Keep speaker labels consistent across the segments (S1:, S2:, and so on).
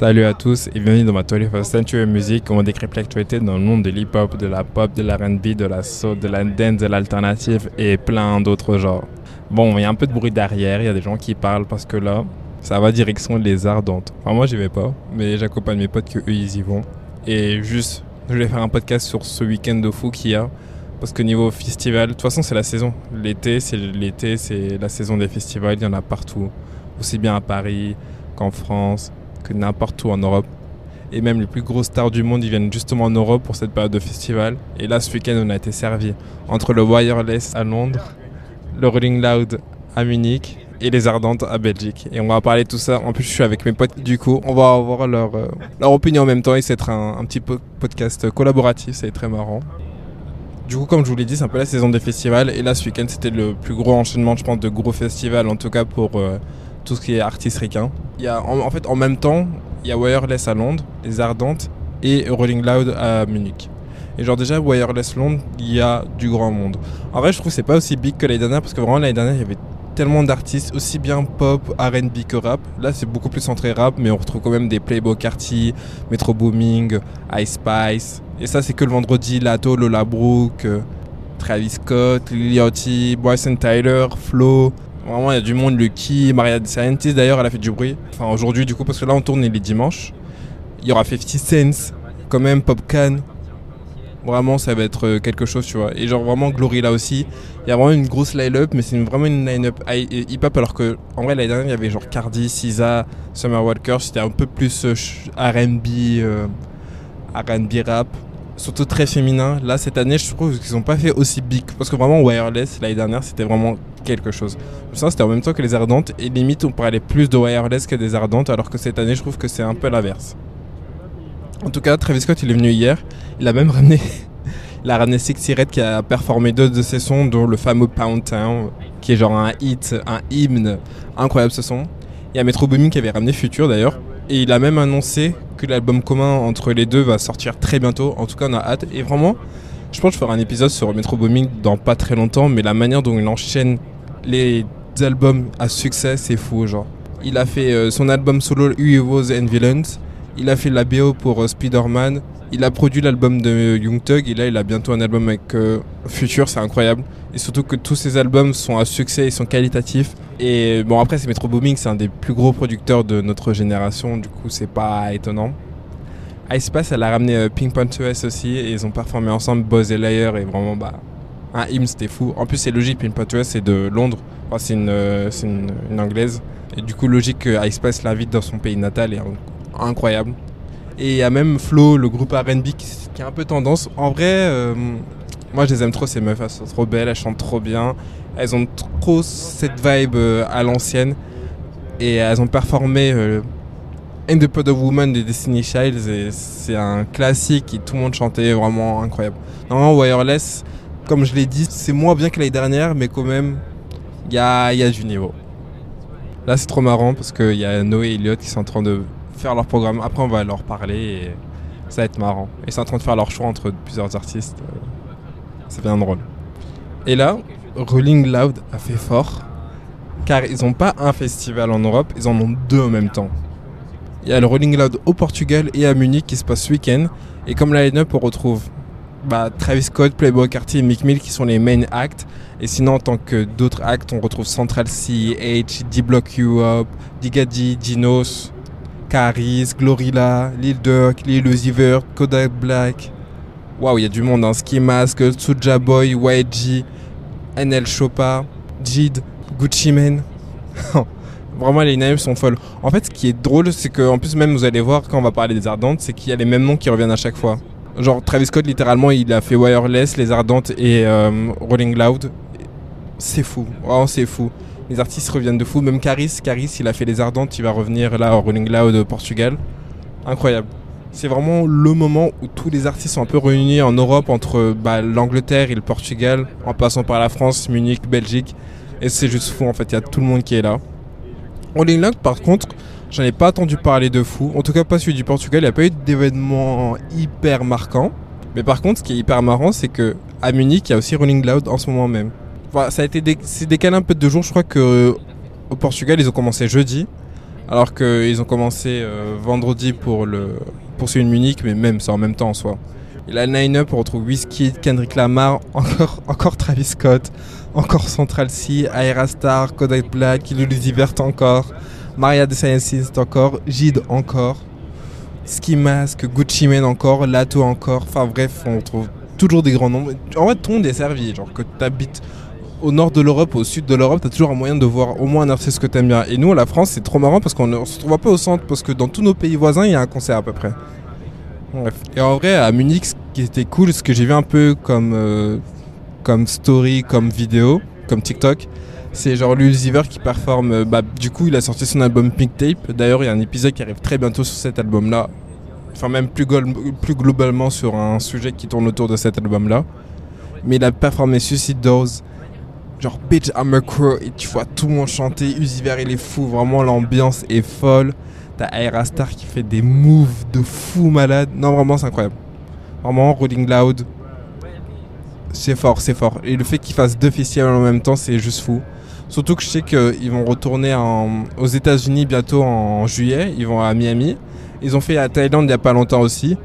S1: Salut à tous et bienvenue dans ma 21st Century Music où on décrypte l'actualité dans le monde de l'hip-hop, de la pop, de la R&B, de la soul, de la dance, de l'alternative et plein d'autres genres. Bon, il y a un peu de bruit derrière, il y a des gens qui parlent parce que là, ça va direction les ardentes. Enfin, moi, j'y vais pas, mais j'accompagne mes potes que eux, ils y vont. Et juste, je vais faire un podcast sur ce week-end de fou qu'il y a. Parce que niveau festival, de toute façon, c'est la saison. L'été, c'est l'été, c'est la saison des festivals. Il y en a partout, aussi bien à Paris qu'en France, que n'importe où en Europe. Et même les plus grosses stars du monde, ils viennent justement en Europe pour cette période de festival. Et là, ce week-end, on a été servi entre le Wireless à Londres, le Rolling Loud à Munich et les Ardentes à Belgique. Et on va parler de tout ça. En plus, je suis avec mes potes. Du coup, on va avoir leur, euh, leur opinion en même temps. Et c'est un, un petit podcast collaboratif. C'est très marrant. Du coup, comme je vous l'ai dit, c'est un peu la saison des festivals. Et là, ce week-end, c'était le plus gros enchaînement, je pense, de gros festivals, en tout cas pour euh, tout ce qui est artiste ricain. Il y a, en, fait, en même temps, il y a Wireless à Londres, les Ardentes et Rolling Loud à Munich. Et genre déjà, Wireless Londres, il y a du grand monde. En vrai, je trouve que c'est pas aussi big que l'année dernière, parce que vraiment, l'année dernière, il y avait tellement d'artistes, aussi bien pop, RB que rap. Là, c'est beaucoup plus centré rap, mais on retrouve quand même des Playboy Carty, Metro Booming, Ice Spice. Et ça, c'est que le vendredi, Lato, Lola Brooke, euh, Travis Scott, Liliotti, Bryson Tyler, Flo. Vraiment, il y a du monde, Lucky, Maria Scientist d'ailleurs, elle a fait du bruit. Enfin, aujourd'hui, du coup, parce que là, on tourne les dimanches. Il y aura 50 Cents, quand même, Popcan. Vraiment, ça va être euh, quelque chose, tu vois. Et genre, vraiment, Glory là aussi. Il y a vraiment une grosse line-up, mais c'est vraiment une line-up hip-hop, alors que, en vrai, l'année dernière, il y avait genre Cardi, SZA, Summer Walker. C'était un peu plus euh, RB, RB rap surtout très féminin. Là, cette année, je trouve qu'ils n'ont pas fait aussi big. Parce que vraiment, Wireless, l'année dernière, c'était vraiment quelque chose. Ça, c'était en même temps que les Ardentes. Et limite, on parlait plus de Wireless que des Ardentes. Alors que cette année, je trouve que c'est un peu l'inverse. En tout cas, Travis Scott, il est venu hier. Il a même ramené. il a ramené Red qui a performé deux de ses sons, dont le fameux Pound Town, qui est genre un hit, un hymne. Incroyable ce son. Il y a Metro Booming qui avait ramené Future d'ailleurs. Et il a même annoncé que l'album commun entre les deux va sortir très bientôt. En tout cas, on a hâte. Et vraiment, je pense que je ferai un épisode sur Metro Booming dans pas très longtemps, mais la manière dont il enchaîne les albums à succès, c'est fou, genre. Il a fait euh, son album solo Heroes and Villains. Il a fait la BO pour euh, Spider-Man. Il a produit l'album de Young Thug et là il a bientôt un album avec euh, Future, c'est incroyable. Et surtout que tous ces albums sont à succès et sont qualitatifs. Et bon après c'est Metro Booming, c'est un des plus gros producteurs de notre génération, du coup c'est pas étonnant. Ice Spice elle a ramené euh, Pink Panthers aussi et ils ont performé ensemble Buzz et Layer et vraiment bah un hymne c'était fou. En plus c'est logique, Pink Panthers c'est de Londres, enfin, c'est une, euh, une, anglaise. Et du coup logique que Ice Spice l'invite dans son pays natal et incroyable. Et il y a même Flo, le groupe RB qui, qui, a un peu tendance. En vrai, euh, moi je les aime trop ces meufs, elles sont trop belles, elles chantent trop bien. Elles ont trop cette vibe euh, à l'ancienne. Et elles ont performé euh, In the Pod of Woman de Destiny Childs. C'est un classique et tout le monde chantait vraiment incroyable. Normalement, Wireless, comme je l'ai dit, c'est moins bien que l'année dernière, mais quand même, il y a, y a du niveau. Là, c'est trop marrant parce qu'il y a Noé et Elliot qui sont en train de faire leur programme. Après, on va leur parler et ça va être marrant. Ils sont en train de faire leur choix entre plusieurs artistes. C'est bien drôle. Et là, Rolling Loud a fait fort car ils n'ont pas un festival en Europe, ils en ont deux en même temps. Il y a le Rolling Loud au Portugal et à Munich qui se passe ce week-end. Et comme la line-up, on retrouve bah, Travis Scott, Playboy Carty et Mick Mill qui sont les main acts. Et sinon, en tant que d'autres acts, on retrouve Central C, H, D-Block Europe, Digadi, Dinos, Caris, Glorilla, Lil Durk, Lil Kodak Black. Waouh, il y a du monde, hein. Ski Mask, Suja Boy, YG, NL Chopa, Jid, Gucci Mane. Vraiment, les names sont folles. En fait, ce qui est drôle, c'est qu'en plus, même vous allez voir quand on va parler des Ardentes, c'est qu'il y a les mêmes noms qui reviennent à chaque fois. Genre, Travis Scott, littéralement, il a fait Wireless, Les Ardentes et euh, Rolling Loud. C'est fou, vraiment, c'est fou les artistes reviennent de fou. Même Caris, Caris, il a fait les Ardentes, il va revenir là au Rolling Loud au Portugal. Incroyable. C'est vraiment le moment où tous les artistes sont un peu réunis en Europe entre bah, l'Angleterre et le Portugal, en passant par la France, Munich, Belgique. Et c'est juste fou en fait, il y a tout le monde qui est là. Rolling Loud par contre, j'en ai pas entendu parler de fou. En tout cas pas celui du Portugal, il n'y a pas eu d'événement hyper marquant. Mais par contre, ce qui est hyper marrant, c'est que à Munich, il y a aussi Rolling Loud en ce moment même ça a été c'est décalé un peu de deux jours. Je crois que au Portugal, ils ont commencé jeudi, Alors qu'ils ont commencé euh, vendredi pour le pour celui de Munich, mais même c'est en même temps en soi. Et la line-up, on retrouve Whiskey, Kendrick Lamar, encore, encore Travis Scott, encore Central C, Aira Star, Kodak Black, Lil Vert encore, Maria de Sciences encore, Jid encore, Ski Mask, Gucci Mane encore, Lato encore. Enfin bref, on trouve toujours des grands noms. En vrai, tout le monde est servi. Genre que tu habites au nord de l'Europe, au sud de l'Europe, tu as toujours un moyen de voir au moins un artiste que tu aimes bien. Et nous, la France, c'est trop marrant parce qu'on se trouve pas au centre, parce que dans tous nos pays voisins, il y a un concert à peu près. Bref. Et en vrai, à Munich, ce qui était cool, ce que j'ai vu un peu comme, euh, comme story, comme vidéo, comme TikTok, c'est genre Lucifer qui performe. euh, Bah, du coup, il a sorti son album Pink Tape. D'ailleurs, il y a un épisode qui arrive très bientôt sur cet album-là. Enfin, même plus, globalement sur un sujet qui tourne autour de cet album-là. Mais il a performé Suicide Dose. Genre, bitch, I'm a crow. Et tu vois tout le monde chanter. Uziver, il est fou. Vraiment, l'ambiance est folle. T'as Aira Star qui fait des moves de fou malade. Non, vraiment, c'est incroyable. Vraiment, Rolling Loud. C'est fort, c'est fort. Et le fait qu'ils fassent deux festivals en même temps, c'est juste fou. Surtout que je sais qu'ils vont retourner aux États-Unis bientôt en juillet. Ils vont à Miami. Ils ont fait à Thaïlande il n'y a pas longtemps aussi.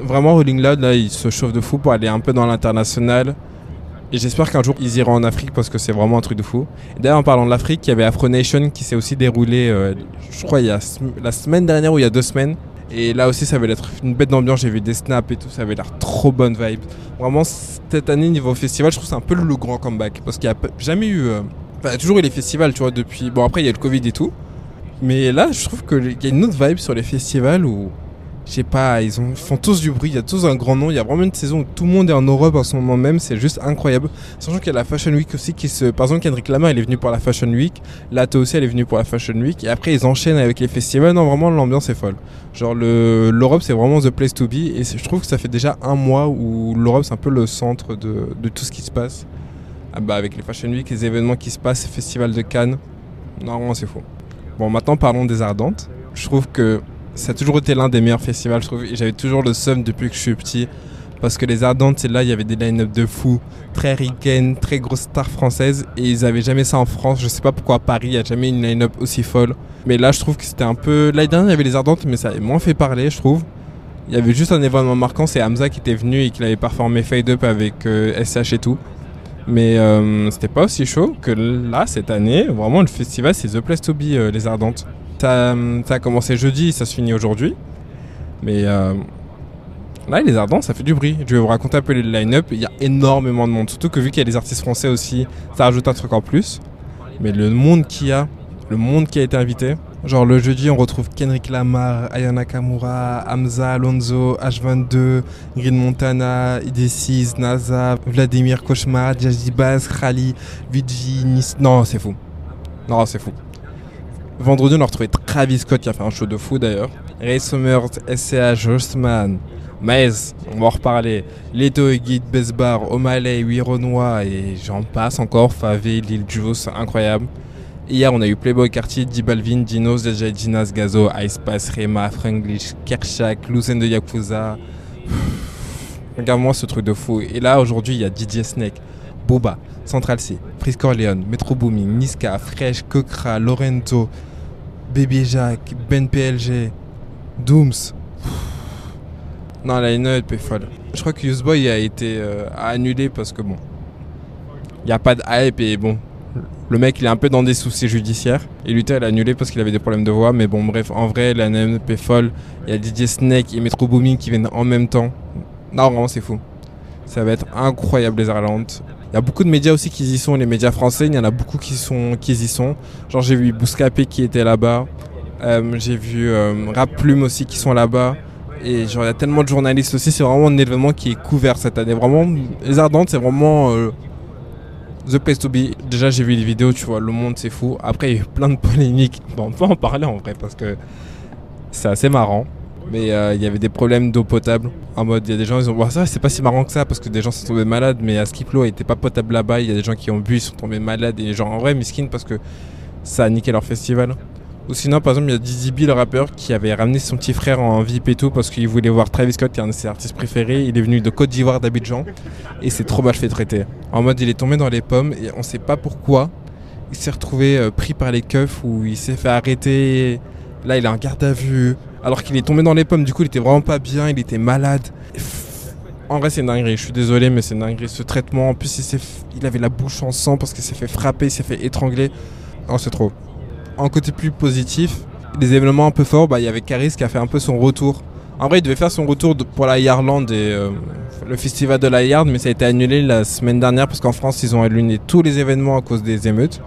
S1: Vraiment, Rolling Loud, là, ils se chauffent de fou pour aller un peu dans l'international. Et j'espère qu'un jour, ils iront en Afrique parce que c'est vraiment un truc de fou. D'ailleurs, en parlant de l'Afrique, il y avait Afro Nation qui s'est aussi déroulé, euh, je crois, il y a la semaine dernière ou il y a deux semaines. Et là aussi, ça avait l'air une bête d'ambiance. J'ai vu des snaps et tout. Ça avait l'air trop bonne vibe. Vraiment, cette année, niveau festival, je trouve c'est un peu le grand comeback. Parce qu'il n'y a jamais eu. euh, Enfin, il y a toujours eu les festivals, tu vois, depuis. Bon, après, il y a le Covid et tout. Mais là, je trouve qu'il y a une autre vibe sur les festivals où. Je sais pas, ils, ont, ils font tous du bruit, il y a tous un grand nom. Il y a vraiment une saison où tout le monde est en Europe en ce moment même. C'est juste incroyable. Sachant qu'il y a la Fashion Week aussi qui se. Par exemple, Kendrick Lamar, il est venu pour la Fashion Week. Lato aussi, elle est venue pour la Fashion Week. Et après, ils enchaînent avec les festivals. Non, vraiment, l'ambiance est folle. Genre, le- l'Europe, c'est vraiment the place to be. Et je trouve que ça fait déjà un mois où l'Europe, c'est un peu le centre de, tout ce qui se passe. Ah bah, avec les Fashion Week, les événements qui se passent, Festival de Cannes. Non, vraiment, c'est fou. Bon, maintenant, parlons des Ardentes. Je trouve que ça a toujours été l'un des meilleurs festivals, je trouve. J'avais toujours le seum depuis que je suis petit. Parce que les Ardentes, là, il y avait des line-up de fous, très ricaines, très grosses stars françaises. Et ils avaient jamais ça en France. Je sais pas pourquoi Paris, il n'y a jamais une line-up aussi folle. Mais là, je trouve que c'était un peu. L'année dernière, il y avait les Ardentes, mais ça avait moins fait parler, je trouve. Il y avait juste un événement marquant, c'est Hamza qui était venu et qui avait performé Fade Up avec euh, SH et tout. Mais euh, c'était pas aussi chaud que là, cette année. Vraiment, le festival, c'est The Place to Be, euh, les Ardentes. Ça, a commencé jeudi, ça se finit aujourd'hui. Mais euh, là, les Ardentes, ça fait du bruit. Je vais vous raconter un peu les line-up. Il y a énormément de monde. Surtout que vu qu'il y a des artistes français aussi, ça rajoute un truc en plus. Mais le monde qu'il y a, le monde qui a été invité. Genre le jeudi, on retrouve Kendrick Lamar, Aya Nakamura, Hamza Alonso, H22, Green Montana, ID6, NASA, Vladimir Cauchemar, Jazzy Bass, Khali, Vigi, Nis... Non, c'est fou. Non, c'est fou. Vendredi, on a retrouvé Travis Scott qui a fait un show de fou d'ailleurs. Ray Summers, SCH, Justman, Maez, on va en reparler. Leto et Guide, Besbar, O'Malley, Renoir et j'en passe encore. Favé, Lil Juice, incroyable. Hier, on a eu Playboy Cartier, D Balvin, Dinos, DJ Dinas, Gazo, Ice Pass, Rema, Franglish, Kershak, Lucen de Yakuza. Regarde-moi ce truc de fou. Et là, aujourd'hui, il y a DJ Snake, Boba, Central C, Pris Corleone, Metro Booming, Niska, Fresh, Kokra, Lorenzo, Baby Jack, Ben PLG, Dooms. Non, la line-up est folle. Je crois que Useboy a été euh, annulé parce que bon, il n'y a pas de hype et bon, le mec il est un peu dans des soucis judiciaires. Et Luther il a annulé parce qu'il avait des problèmes de voix. Mais bon, bref, en vrai, la line-up est folle. Il y a DJ Snake et Metro Booming qui viennent en même temps. Non, vraiment, c'est fou. Ça va être incroyable les Irlandes. Il y a beaucoup de médias aussi qui y sont, les médias français, il y en a beaucoup qui, sont, qui y sont. Genre j'ai vu Bouscapé qui était là-bas, Euh, j'ai vu euh, Rap Plume aussi qui sont là-bas. Et genre il y a tellement de journalistes aussi, c'est vraiment un événement qui est couvert cette année. Vraiment, les Ardentes c'est vraiment euh, the place to be. Déjà j'ai vu les vidéos, tu vois, le monde c'est fou. Après il y a eu plein de polémiques, bon, on peut en parler en vrai parce que c'est assez marrant. Mais euh, il y avait des problèmes d'eau potable. En mode, il y a des gens, ils ont. Ça, c'est pas si marrant que ça parce que des gens sont tombés malades. Mais à Skip l'eau était pas potable là-bas. Il y a des gens qui ont bu, ils sont tombés malades. Et genre, en vrai, miskin parce que ça a niqué leur festival. Ou sinon, par exemple, il y a Dizzy B, le rappeur, qui avait ramené son petit frère en VIP et tout parce qu'il voulait voir Travis Scott, qui est un de ses artistes préférés. Il est venu de Côte d'Ivoire, d'Abidjan. Et c'est trop mal fait traiter. En mode, il est tombé dans les pommes et on sait pas pourquoi. Il s'est retrouvé euh, pris par les keufs ou il s'est fait arrêter Là, il est en garde à vue. Alors qu'il est tombé dans les pommes, du coup, il était vraiment pas bien, il était malade. En vrai, c'est une dinguerie. Je suis désolé, mais c'est une dinguerie. Ce traitement, en plus, il, il avait la bouche en sang parce qu'il s'est fait frapper, il s'est fait étrangler. Oh, c'est trop. En côté plus positif, des événements un peu forts, bah, il y avait Caris qui a fait un peu son retour. En vrai, il devait faire son retour pour la Yardland et euh, le festival de la Yard, mais ça a été annulé la semaine dernière parce qu'en France, ils ont annulé tous les événements à cause des émeutes.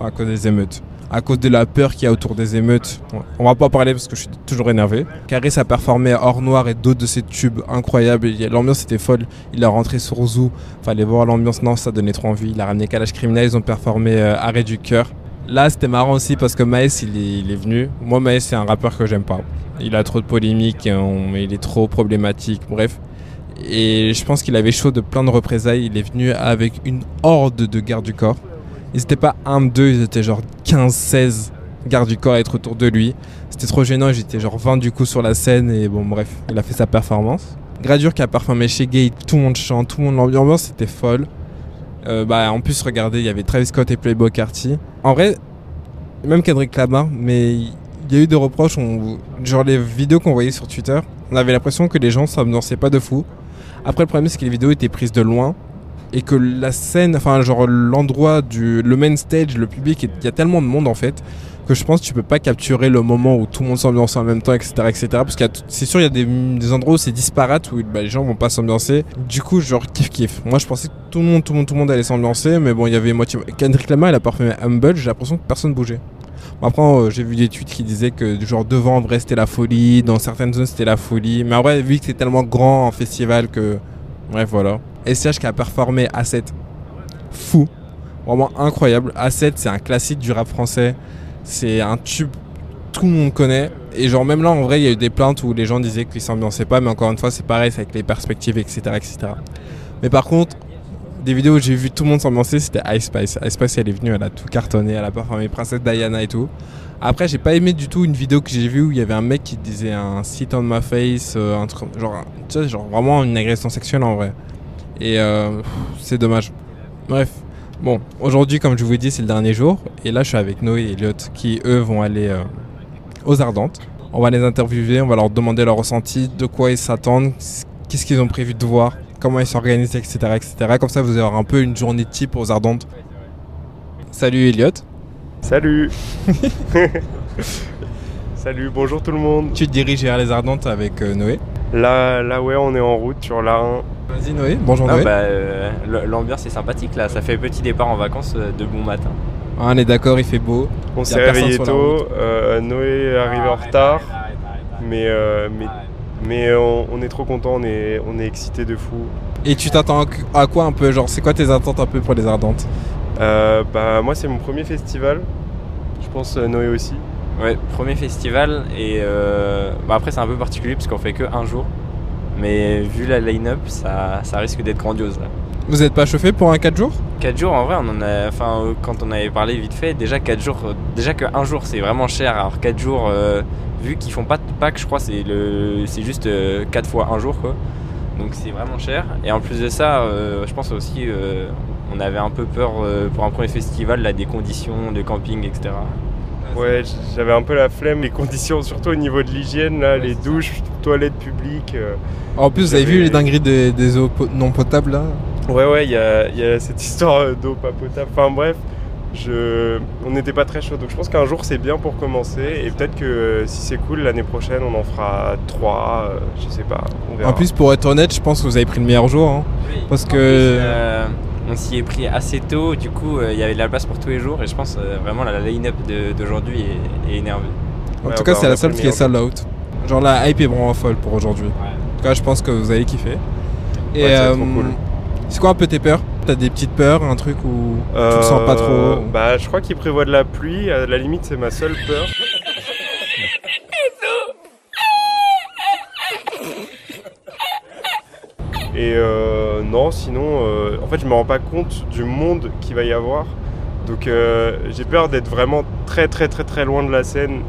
S1: à cause des émeutes à cause de la peur qu'il y a autour des émeutes. On va pas parler parce que je suis toujours énervé. Caris a performé Hors Noir et d'autres de ses tubes incroyables. L'ambiance était folle. Il a rentré sur Zoo. Fallait voir l'ambiance. Non, ça donnait trop envie. Il a ramené Kalash Criminal. Ils ont performé euh, Arrêt du cœur. Là, c'était marrant aussi parce que Maes, il est, venu. Moi, Maes, c'est un rappeur que j'aime pas. Il a trop de polémiques, il est trop problématique. Bref. Et je pense qu'il avait chaud de plein de représailles. Il est venu avec une horde de gardes du corps. Ils étaient pas 1, 2, ils étaient genre 15, 16 gardes du corps à être autour de lui. C'était trop gênant, j'étais genre 20 du coup sur la scène et bon bref, il a fait sa performance. Gradure qui a performé chez Gay, tout le monde chante, tout le monde l'ambiance c'était folle. Euh, bah en plus regardez, il y avait Travis Scott et Playboy Carty. En vrai, même Kendrick Lamar, mais il y a eu des reproches, genre les vidéos qu'on voyait sur Twitter, on avait l'impression que les gens s'ambiançaient pas de fou. Après le problème c'est que les vidéos étaient prises de loin et que la scène, enfin genre l'endroit du le main stage, le public, il y a tellement de monde en fait que je pense que tu peux pas capturer le moment où tout le monde s'ambiance en même temps, etc., etc. Parce que c'est sûr il y a des, endroits où c'est disparate où bah, les gens vont pas s'ambiancer. Du coup genre kiff kiff. Moi je pensais que tout le monde, tout le monde, tout le monde allait s'ambiancer, mais bon il y avait moitié. Kendrick Lamar il a parfumé Humble, j'ai l'impression que personne bougeait. Après, euh, j'ai vu des tweets qui disaient que genre devant en vrai c'était la folie, dans certaines zones c'était la folie. Mais en vrai, vu que c'est tellement grand en festival que. Bref, voilà. SCH qui a performé A7. Fou. Vraiment incroyable. A7, c'est un classique du rap français. C'est un tube tout le monde connaît. Et genre même là en vrai il y a eu des plaintes où les gens disaient qu'ils s'ambiançaient pas, mais encore une fois c'est pareil, c'est avec les perspectives, etc., etc. Mais par contre, des vidéos où j'ai vu tout le monde s'ambiancer, c'était Ice Spice. Ice Spice elle est venue, elle a tout cartonné, elle a performé Princesse Diana et tout. Après j'ai pas aimé du tout une vidéo que j'ai vue où il y avait un mec qui disait un sit on my face, euh, un truc, genre, tu genre vraiment une agression sexuelle en vrai. Et euh, c'est dommage. Bref. Bon, aujourd'hui, comme je vous dit, c'est le dernier jour. Et là, je suis avec Noé et Elliot qui, eux, vont aller euh, aux Ardentes. On va les interviewer, on va leur demander leur ressenti, de quoi ils s'attendent, qu'est-ce qu'ils ont prévu de voir, comment ils s'organisent, etc., etc. Comme ça, vous aurez un peu une journée type aux Ardentes. Salut Elliot.
S2: Salut. Salut, bonjour tout le monde.
S1: Tu te diriges vers les Ardentes avec euh, Noé
S2: Là, là, ouais, on est en route sur la 1
S1: Vas-y Noé, bonjour Noé.
S3: Bah, euh, l'ambiance est sympathique là, ça fait petit départ en vacances euh, de bon matin.
S1: Ah, on est d'accord, il fait beau.
S2: On s'est réveillé tôt, euh, Noé est arrivé en retard, mais, mais, mais on, est trop content, on est, on est excité de fou.
S1: Et tu t'attends à quoi un peu? Genre, c'est quoi tes attentes un peu pour les Ardentes?
S2: Bah, moi, c'est mon premier festival. Je pense Noé aussi.
S3: Ouais, premier festival et bah, après c'est un peu particulier parce qu'on fait que un jour. Mais vu la line-up, ça, ça risque d'être grandiose là.
S1: Vous n'êtes pas chauffé pour un 4 jours?
S3: 4 jours en vrai, on en a, enfin, quand on avait parlé vite fait, déjà 4 jours, déjà que 1 jour c'est vraiment cher, alors 4 jours, euh, vu qu'ils font pas de pack, je crois, c'est, le, c'est juste 4 euh, fois 1 jour quoi. Donc c'est vraiment cher. Et en plus de ça, euh, je pense aussi, on avait un peu peur pour un premier festival, là, des conditions de camping, etc.
S2: Ouais, j'avais un peu la flemme, les conditions, surtout au niveau de l'hygiène, là, les douches, toilettes publiques. Euh,
S1: en plus, vous avez vu les dingueries des, eaux non potables là
S2: Ouais, ouais, il y a, cette histoire euh, d'eau pas potable. Enfin bref, je... on n'était pas très chaud. Donc je pense qu'un jour c'est bien pour commencer. Et peut-être que euh, si c'est cool, l'année prochaine on en fera trois, je sais pas.
S1: En plus, pour être honnête, je pense que vous avez pris le meilleur jour. Hein. parce que
S3: on s'y est pris assez tôt, du coup euh, il y avait de la place pour tous les jours et je pense euh, vraiment la line-up d'aujourd'hui est, énervée.
S1: En tout cas, c'est la seule qui est sold out. Genre la hype est vraiment folle pour aujourd'hui. En tout cas, je pense que vous allez kiffer. Et euh, c'est quoi un peu tes peurs? T'as des petites peurs, un truc où tu le sens pas trop?
S2: Bah, je crois qu'il prévoit de la pluie. À la limite, c'est ma seule peur. Et euh, non, sinon, euh, en fait, je me rends pas compte du monde qu'il va y avoir. Donc, euh, j'ai peur d'être vraiment très, très, très, très loin de la scène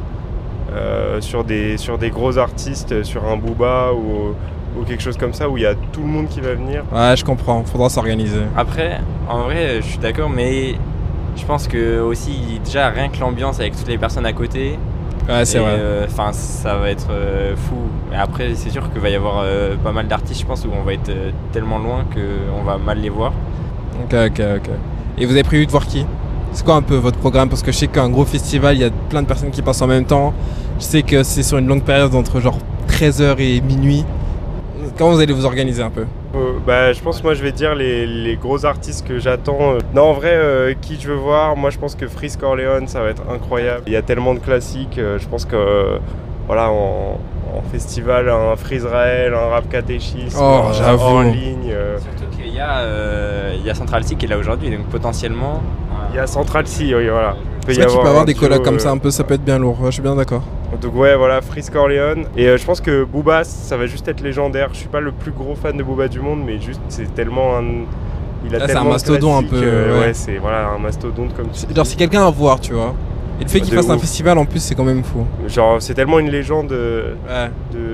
S2: sur, des, sur des gros artistes, sur un Booba ou, ou quelque chose comme ça où il y a tout le monde qui va venir.
S1: Ouais, je comprends, faudra s'organiser.
S3: Après, en vrai, je suis d'accord, mais je pense que aussi, déjà, rien que l'ambiance avec toutes les personnes à côté,
S1: Ouais, c'est vrai.
S3: euh, Enfin, ça va être euh, fou. Et après, c'est sûr qu'il va y avoir euh, pas mal d'artistes, je pense, où on va être tellement loin qu'on va mal les voir.
S1: Ok, ok, ok. Et vous avez prévu de voir qui? C'est quoi un peu votre programme? Parce que je sais qu'un gros festival, il y a plein de personnes qui passent en même temps. Je sais que c'est sur une longue période entre genre 13h et minuit. Comment vous allez vous organiser un peu?
S2: Euh, bah, je pense que moi je vais dire les, les gros artistes que j'attends. Non, en vrai, euh, qui je veux voir Moi je pense que Freeze Corleone ça va être incroyable. Il y a tellement de classiques. euh, je pense que euh, voilà, en, en festival, un Freeze Rael, un Rap Catéchisme,
S1: Oh,
S2: euh,
S1: j'avoue.
S2: en ligne. euh,
S3: Surtout qu'il y, a, euh, il y a Central C qui est là aujourd'hui, donc potentiellement.
S2: Il y a Central C, oui, voilà. Il peut y
S1: qu'il peut avoir des collabs comme
S2: euh,
S1: ça un peu, ça peut être bien lourd. Ouais, je suis bien d'accord.
S2: Donc ouais, voilà, Freeze Corleone. Et euh, je pense que Booba, ça va juste être légendaire. Je suis pas le plus gros fan de Booba du monde, mais juste c'est tellement un... Il a
S1: c'est
S2: tellement
S1: un mastodon un peu,
S2: euh,
S1: ouais.
S2: ouais, c'est voilà, un mastodonte comme tu
S1: Genre, c'est quelqu'un à voir, tu vois. Et le fait
S2: Bah,
S1: qu'il fasse un festival en plus, c'est quand même fou.
S2: Genre, c'est tellement une légende euh,
S1: Ouais.
S2: de...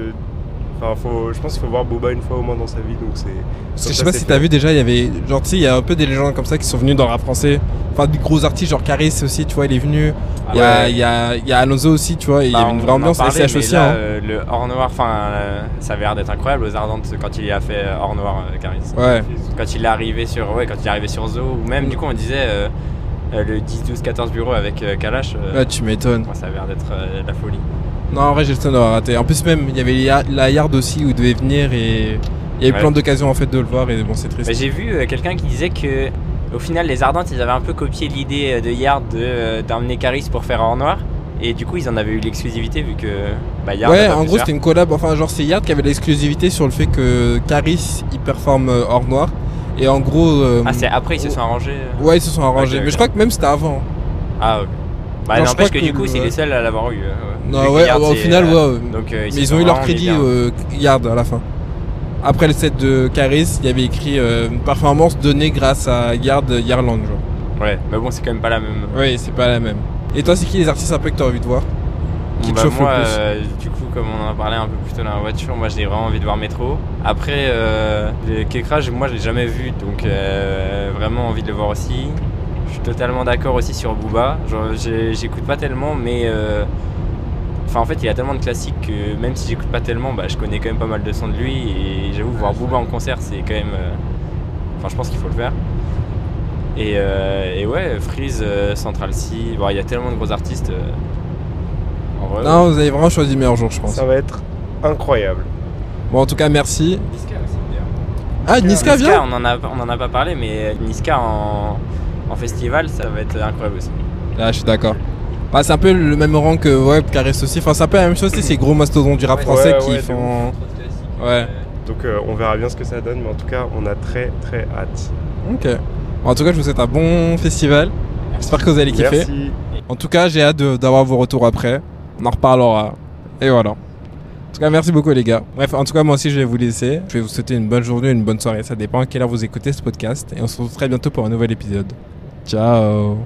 S2: Enfin, faut... je pense qu'il faut voir Booba une fois au moins dans sa vie, donc c'est...
S1: Je sais pas si t'as vu déjà, il y avait. Genre, tu sais, il y a un peu des légendes comme ça qui sont venues dans le rap français. Enfin, des gros artistes, genre Caris aussi, tu vois, il est venu. Il y, a,
S3: Ouais.
S1: il y, a, y a Alonso aussi, tu vois, il y
S3: Bah,
S1: avait une vraie ambiance.
S3: parlait,
S1: SCH aussi,
S3: là,
S1: hein.
S3: euh, le hors noir, enfin, euh, ça avait l'air d'être incroyable aux Ardentes quand il a fait euh, hors noir, Caris.
S1: Ouais.
S3: Quand il est arrivé sur, ouais, quand il est arrivé sur Zo, ou même du coup on disait le 10, 12, 14 bureaux avec Kalash, euh,
S1: Ouais, tu m'étonnes.
S3: ça avait l'air d'être la folie.
S1: Non, en vrai, j'ai le temps d'avoir raté. En plus, même, il y avait la Yard aussi où il devait venir et il y avait
S3: Ouais.
S1: plein d'occasions en fait de le voir et bon, c'est triste.
S3: Bah, J'ai vu euh, quelqu'un qui disait que au final les Ardentes ils avaient un peu copié l'idée euh, de Yard de, euh, d'emmener Caris pour faire hors noir. Et du coup, ils en avaient eu l'exclusivité vu que bah, Yard
S1: ouais,
S3: a
S1: en gros, c'était une collab. Enfin, genre, c'est Yard qui avait l'exclusivité sur le fait que Caris il performe hors noir. Et en gros. euh,
S3: Ah, c'est après ils se sont arrangés.
S1: Ouais, ils se sont arrangés. Mais je crois que même c'était avant.
S3: Ah, ok. Bah, n'empêche que, du coup, c'est les seuls à l'avoir eu. euh.
S1: Non, ouais,
S3: Yard,
S1: au final,
S3: euh,
S1: ouais.
S3: Donc, euh, ils,
S1: Mais ils ont eu leur crédit Yard à la fin. Après le set de Caris, il y avait écrit une performance donnée grâce à Yard Yarlang. Genre.
S3: Ouais, mais bon, c'est quand même pas la même.
S1: Oui, c'est pas la même. Et toi, c'est qui les artistes un peu que t'as envie de voir? Qui
S3: Bah, moi, euh, du coup, comme on en a parlé un peu plus tôt dans la voiture, moi j'ai vraiment envie de voir Métro. Après, euh, les Kekra, moi je l'ai jamais vu, donc euh, vraiment envie de le voir aussi. Je suis totalement d'accord aussi sur Booba. J'écoute pas tellement, mais. euh, Enfin, en fait, il y a tellement de classiques que même si j'écoute pas tellement, bah, je connais quand même pas mal de sons de lui. Et j'avoue, voir Booba en concert, c'est quand même. euh, Enfin, je pense qu'il faut le faire. Et, euh, et ouais, Freeze, euh, Central C, bon, il y a tellement de gros artistes. euh, en vrai,
S1: Non, vous avez vraiment choisi le meilleur jour, je pense.
S2: Ça va être incroyable.
S1: Bon, en tout cas, merci.
S3: Niska aussi.
S1: Ah, Niska vient
S3: on en, a, on en a pas parlé, mais Niska en, en festival, ça va être incroyable aussi.
S1: Ah, je suis d'accord. Bah, c'est un peu le même rang que ouais, Caris aussi. Enfin, c'est un peu la même chose, c'est ces gros mastodons du rap
S3: Ouais,
S1: français
S2: ouais,
S1: qui
S2: ouais,
S1: font. Ouais.
S2: Donc euh, on verra bien ce que ça donne, mais en tout cas, on a très très hâte.
S1: Ok. Bon, en tout cas, je vous souhaite un bon festival. J'espère que vous allez kiffer.
S2: Merci.
S1: En tout cas, j'ai hâte d'avoir vos retours après. On en reparlera. Et voilà. En tout cas, merci beaucoup les gars. Bref, en tout cas, moi aussi, je vais vous laisser. Je vais vous souhaiter une bonne journée, une bonne soirée. Ça dépend à quelle heure vous écoutez ce podcast. Et on se retrouve très bientôt pour un nouvel épisode. Ciao